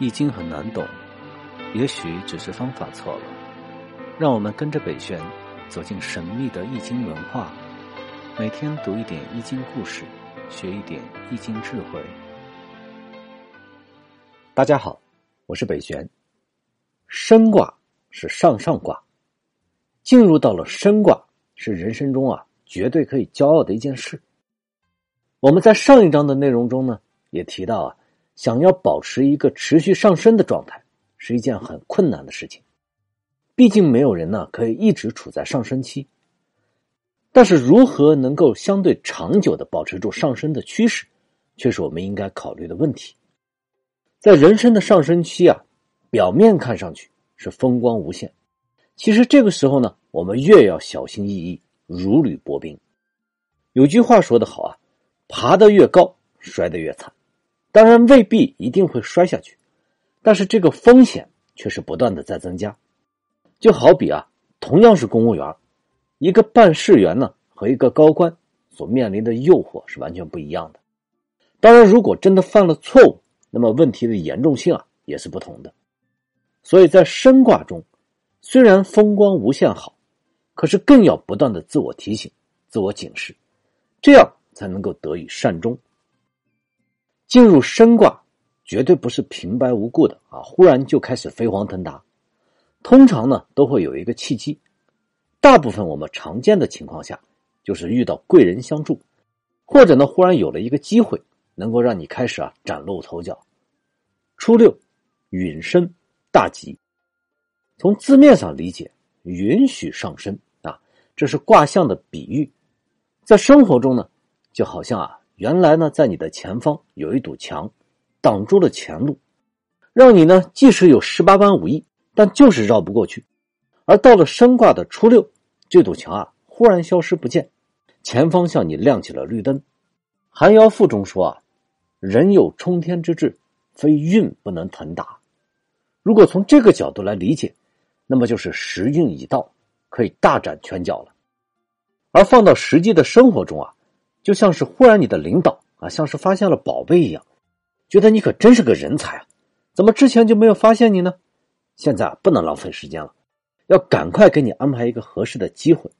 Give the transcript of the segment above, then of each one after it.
易经很难懂，也许只是方法错了。让我们跟着北玄走进神秘的易经文化，每天读一点易经故事，学一点易经智慧。大家好，我是北玄。升卦是上上卦，进入到了升卦是人生中啊绝对可以骄傲的一件事。我们在上一章的内容中呢，也提到啊。想要保持一个持续上升的状态，是一件很困难的事情。毕竟没有人呢可以一直处在上升期。但是如何能够相对长久的保持住上升的趋势，却是我们应该考虑的问题。在人生的上升期啊，表面看上去是风光无限，其实这个时候呢，我们越要小心翼翼，如履薄冰。有句话说得好啊，爬得越高，摔得越惨。当然未必一定会摔下去，但是这个风险却是不断的在增加。就好比啊，同样是公务员，一个办事员呢和一个高官所面临的诱惑是完全不一样的。当然，如果真的犯了错误，那么问题的严重性啊也是不同的。所以在升卦中，虽然风光无限好，可是更要不断的自我提醒、自我警示，这样才能够得以善终。进入升卦，绝对不是平白无故的啊！忽然就开始飞黄腾达，通常呢都会有一个契机。大部分我们常见的情况下，就是遇到贵人相助，或者呢忽然有了一个机会，能够让你开始啊崭露头角。初六，允升，大吉。从字面上理解，允许上升啊，这是卦象的比喻。在生活中呢，就好像啊。原来呢，在你的前方有一堵墙，挡住了前路，让你呢即使有十八般武艺，但就是绕不过去。而到了升卦的初六，这堵墙啊忽然消失不见，前方向你亮起了绿灯。《寒窑赋》中说啊：“人有冲天之志，非运不能腾达。”如果从这个角度来理解，那么就是时运已到，可以大展拳脚了。而放到实际的生活中啊。就像是忽然你的领导啊，像是发现了宝贝一样，觉得你可真是个人才啊！怎么之前就没有发现你呢？现在不能浪费时间了，要赶快给你安排一个合适的机会。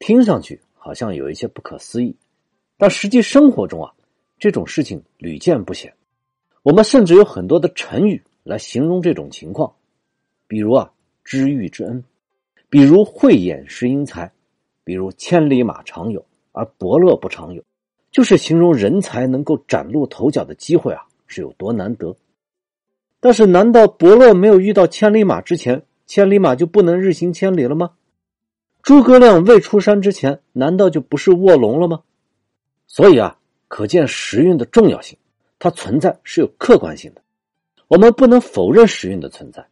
听上去好像有一些不可思议，但实际生活中啊，这种事情屡见不鲜。我们甚至有很多的成语来形容这种情况，比如啊“知遇之恩”，比如“慧眼识英才”，比如“千里马常有”。而伯乐不常有，就是形容人才能够崭露头角的机会啊，是有多难得。但是，难道伯乐没有遇到千里马之前，千里马就不能日行千里了吗？诸葛亮未出山之前，难道就不是卧龙了吗？所以啊，可见时运的重要性，它存在是有客观性的，我们不能否认时运的存在，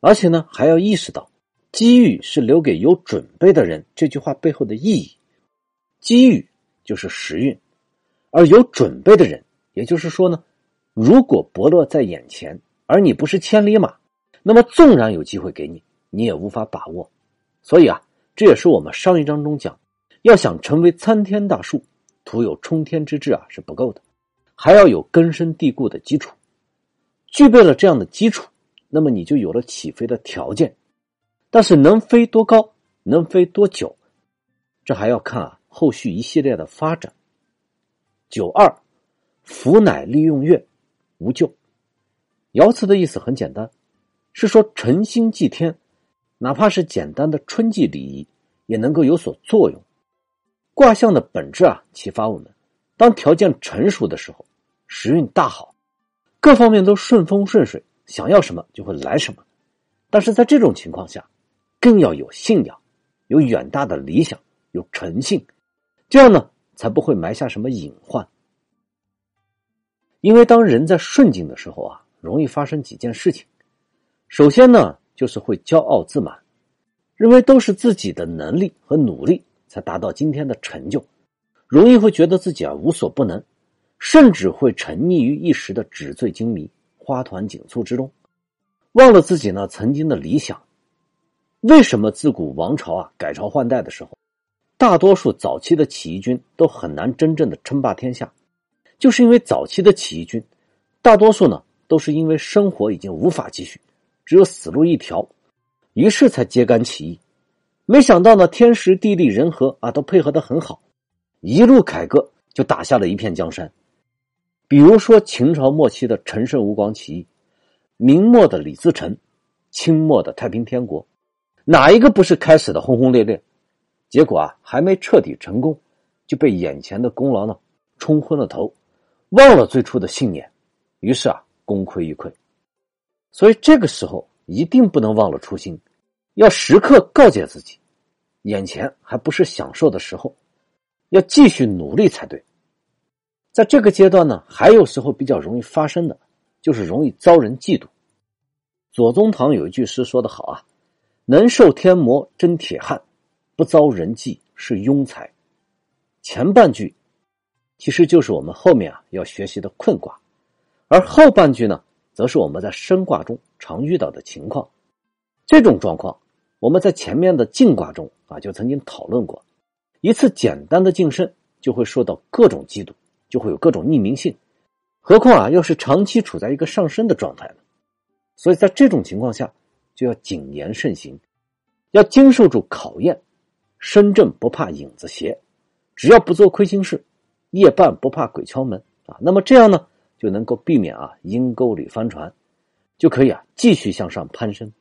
而且呢，还要意识到机遇是留给有准备的人这句话背后的意义。机遇就是时运，而有准备的人，也就是说呢，如果伯乐在眼前，而你不是千里马，那么纵然有机会给你，你也无法把握。所以啊，这也是我们上一章中讲，要想成为参天大树，徒有冲天之志啊是不够的，还要有根深蒂固的基础。具备了这样的基础，那么你就有了起飞的条件。但是能飞多高，能飞多久，这还要看啊。后续一系列的发展。九二，福乃利用月，无咎。爻辞的意思很简单，是说诚心祭天，哪怕是简单的春季礼仪，也能够有所作用。卦象的本质啊，启发我们：当条件成熟的时候，时运大好，各方面都顺风顺水，想要什么就会来什么。但是在这种情况下，更要有信仰，有远大的理想，有诚信。这样呢，才不会埋下什么隐患。因为当人在顺境的时候啊，容易发生几件事情。首先呢，就是会骄傲自满，认为都是自己的能力和努力才达到今天的成就，容易会觉得自己啊无所不能，甚至会沉溺于一时的纸醉金迷、花团锦簇之中，忘了自己呢曾经的理想。为什么自古王朝啊改朝换代的时候？大多数早期的起义军都很难真正的称霸天下，就是因为早期的起义军，大多数呢都是因为生活已经无法继续，只有死路一条，于是才揭竿起义。没想到呢，天时地利人和啊，都配合的很好，一路凯歌就打下了一片江山。比如说秦朝末期的陈胜吴广起义，明末的李自成，清末的太平天国，哪一个不是开始的轰轰烈烈？结果啊，还没彻底成功，就被眼前的功劳呢冲昏了头，忘了最初的信念，于是啊，功亏一篑。所以这个时候一定不能忘了初心。要时刻告诫自己，眼前还不是享受的时候，要继续努力才对。在这个阶段呢，还有时候比较容易发生的，就是容易遭人嫉妒。左宗棠有一句诗说的好啊：“能受天磨真铁汉，不遭人忌是庸才。”前半句其实就是我们后面啊要学习的困卦，而后半句呢，则是我们在升卦中常遇到的情况。这种状况。我们在前面的晋卦中啊，就曾经讨论过，一次简单的晋升就会受到各种嫉妒，就会有各种匿名性，何况啊，要是长期处在一个上升的状态呢？所以在这种情况下，就要谨言慎行，要经受住考验，身正不怕影子斜，只要不做亏心事，夜半不怕鬼敲门啊，那么这样呢，就能够避免啊阴沟里翻船，就可以啊继续向上攀升。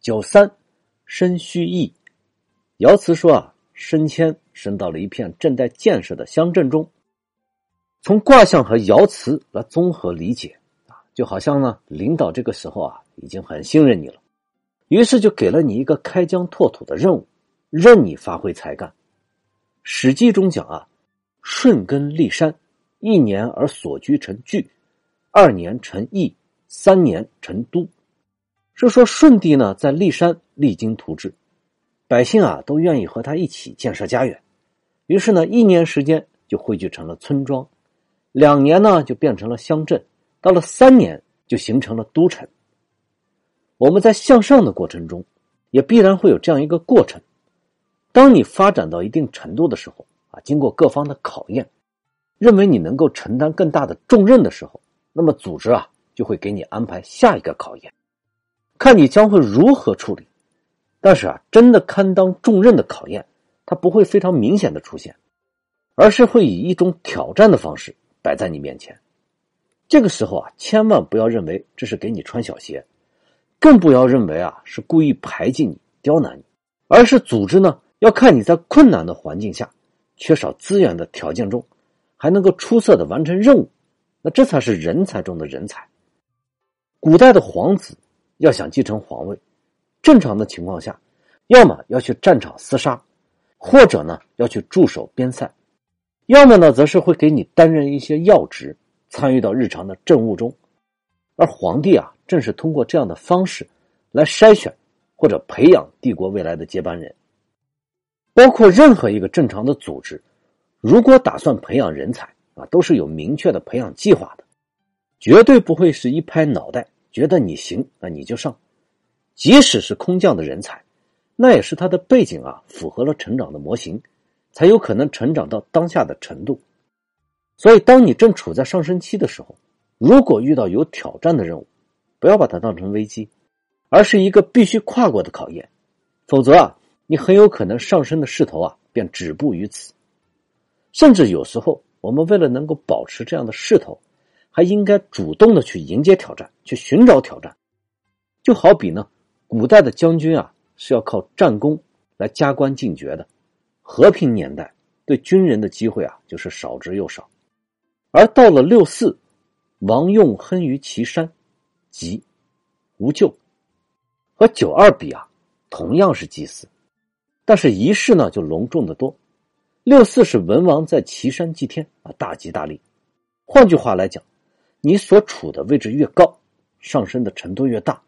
九三，申虚意。爻辞说啊，升迁升到了一片正在建设的乡镇中。从卦象和爻辞来综合理解啊，就好像呢，领导这个时候啊，已经很信任你了，于是就给了你一个开疆拓土的任务，任你发挥才干。《史记》中讲啊，舜耕立山，一年而所居成聚，二年成邑，三年成都。是说舜帝呢，在骊山励精图治，百姓啊都愿意和他一起建设家园，于是呢，一年时间就汇聚成了村庄，两年呢就变成了乡镇，到了三年就形成了都城。我们在向上的过程中，也必然会有这样一个过程：当你发展到一定程度的时候，啊，经过各方的考验，认为你能够承担更大的重任的时候，那么组织啊就会给你安排下一个考验。看你将会如何处理，但是啊，真的堪当重任的考验，它不会非常明显的出现，而是会以一种挑战的方式摆在你面前。这个时候啊，千万不要认为这是给你穿小鞋，更不要认为啊是故意排挤你、刁难你，而是组织呢要看你在困难的环境下、缺少资源的条件中，还能够出色的完成任务，那这才是人才中的人才。古代的皇子。要想继承皇位，正常的情况下，要么要去战场厮杀，或者呢要去驻守边塞，要么呢则是会给你担任一些要职，参与到日常的政务中。而皇帝啊，正是通过这样的方式来筛选或者培养帝国未来的接班人。包括任何一个正常的组织，如果打算培养人才啊，都是有明确的培养计划的，绝对不会是一拍脑袋。觉得你行，那你就上。即使是空降的人才，那也是他的背景啊，符合了成长的模型，才有可能成长到当下的程度。所以，当你正处在上升期的时候，如果遇到有挑战的任务，不要把它当成危机，而是一个必须跨过的考验。否则啊，你很有可能上升的势头啊，便止步于此。甚至有时候，我们为了能够保持这样的势头。还应该主动的去迎接挑战，去寻找挑战。就好比呢，古代的将军啊是要靠战功来加官进爵的，和平年代对军人的机会啊就是少之又少。而到了六四，王用亨于岐山，即无咎。和九二比啊，同样是祭祀，但是仪式呢就隆重的多。六四是文王在岐山祭天啊，大吉大利。换句话来讲。你所处的位置越高，上升的程度越大，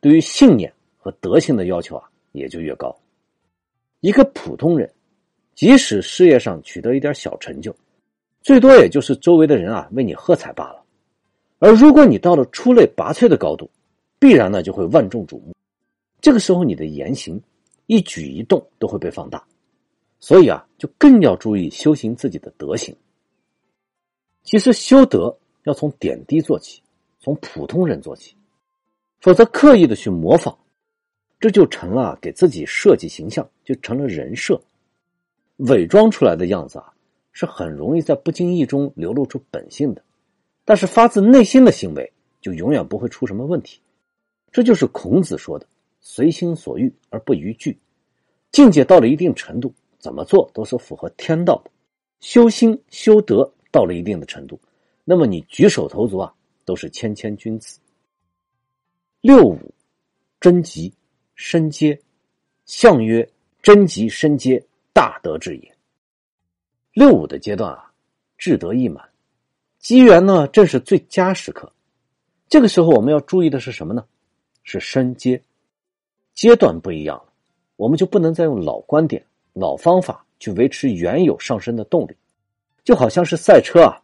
对于信念和德行的要求啊也就越高。一个普通人，即使事业上取得一点小成就，最多也就是周围的人啊为你喝彩罢了。而如果你到了出类拔萃的高度，必然呢就会万众瞩目。这个时候，你的言行、一举一动都会被放大，所以啊，就更要注意修行自己的德行。其实修德。要从点滴做起，从普通人做起，否则刻意的去模仿，这就成了给自己设计形象，就成了人设，伪装出来的样子啊，是很容易在不经意中流露出本性的，但是发自内心的行为就永远不会出什么问题。这就是孔子说的“随心所欲而不逾矩”，境界到了一定程度，怎么做都是符合天道的。修心修德到了一定的程度，那么你举手投足啊都是谦谦君子。六五，贞吉，身阶，象曰：贞吉身阶，大德之也。六五的阶段啊，志得意满，机缘呢正是最佳时刻。这个时候我们要注意的是什么呢？是升阶，阶段不一样了，我们就不能再用老观点、老方法去维持原有上升的动力，就好像是赛车啊，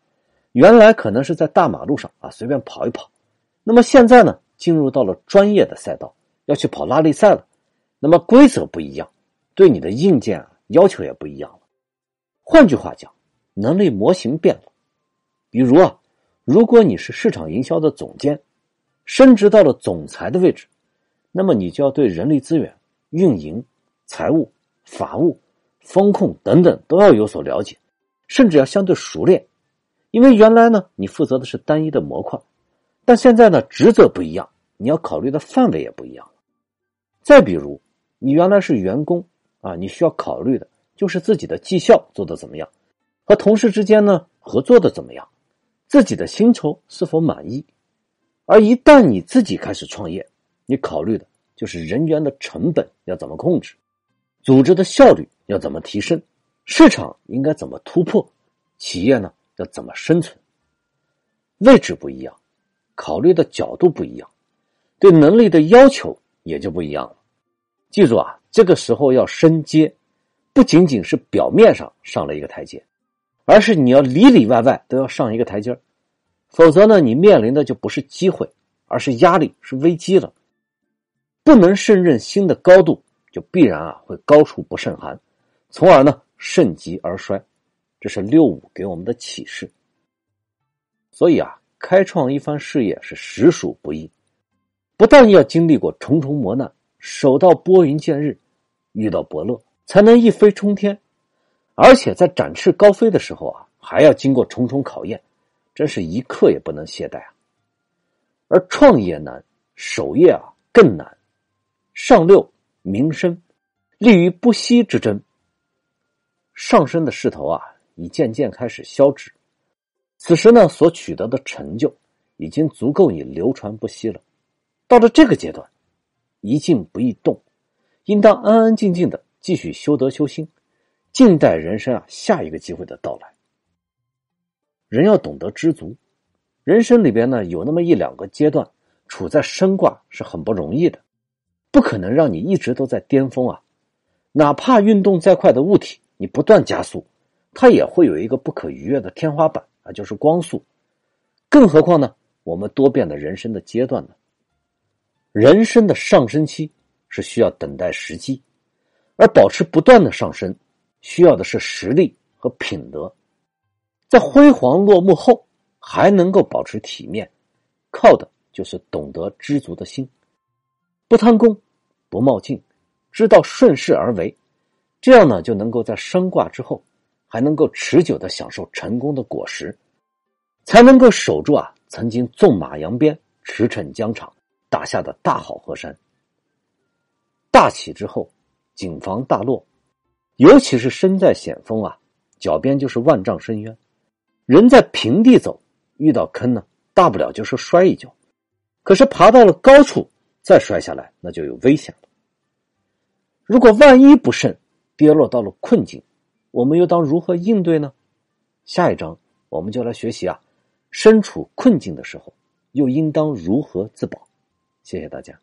原来可能是在大马路上啊随便跑一跑，那么现在呢，进入到了专业的赛道，要去跑拉力赛了，那么规则不一样，对你的硬件啊要求也不一样了。换句话讲，能力模型变了。比如啊，如果你是市场营销的总监。升职到了总裁的位置，那么你就要对人力资源、运营、财务、法务、风控等等都要有所了解，甚至要相对熟练。因为原来呢，你负责的是单一的模块，但现在呢，职责不一样，你要考虑的范围也不一样再比如，你原来是员工啊，你需要考虑的就是自己的绩效做得怎么样，和同事之间呢合作的怎么样，自己的薪酬是否满意。而一旦你自己开始创业，你考虑的就是人员的成本要怎么控制，组织的效率要怎么提升，市场应该怎么突破，企业呢要怎么生存。位置不一样，考虑的角度不一样，对能力的要求也就不一样了。记住啊，这个时候要升阶，不仅仅是表面上上了一个台阶，而是你要里里外外都要上一个台阶。否则呢，你面临的就不是机会，而是压力，是危机了。不能胜任新的高度，就必然啊会高处不胜寒，从而呢盛极而衰。这是六五给我们的启示。所以啊，开创一番事业是实属不易，不但要经历过重重磨难，守到拨云见日，遇到伯乐才能一飞冲天，而且在展翅高飞的时候啊，还要经过重重考验。真是一刻也不能懈怠啊！而创业难，守业啊更难。上六名声，立于不息之争。上升的势头啊，已渐渐开始消止。此时呢，所取得的成就，已经足够你流传不息了。到了这个阶段，一静不宜动，应当安安静静的继续修德修心，静待人生啊下一个机会的到来。人要懂得知足，人生里边呢有那么一两个阶段，处在升卦是很不容易的，不可能让你一直都在巅峰啊。哪怕运动再快的物体，你不断加速，它也会有一个不可逾越的天花板啊，就是光速。更何况呢，我们多变的人生的阶段呢？人生的上升期是需要等待时机，而保持不断的上升，需要的是实力和品德。在辉煌落幕后，还能够保持体面，靠的就是懂得知足的心，不贪功，不冒进，知道顺势而为，这样呢，就能够在升卦之后，还能够持久的享受成功的果实，才能够守住啊曾经纵马扬鞭、驰骋疆场打下的大好河山。大起之后，谨防大落，尤其是身在险峰啊，脚边就是万丈深渊。人在平地走，遇到坑呢，大不了就是摔一跤；可是爬到了高处，再摔下来，那就有危险了。如果万一不慎跌落到了困境，我们又当如何应对呢？下一章我们就来学习啊，身处困境的时候，又应当如何自保？谢谢大家。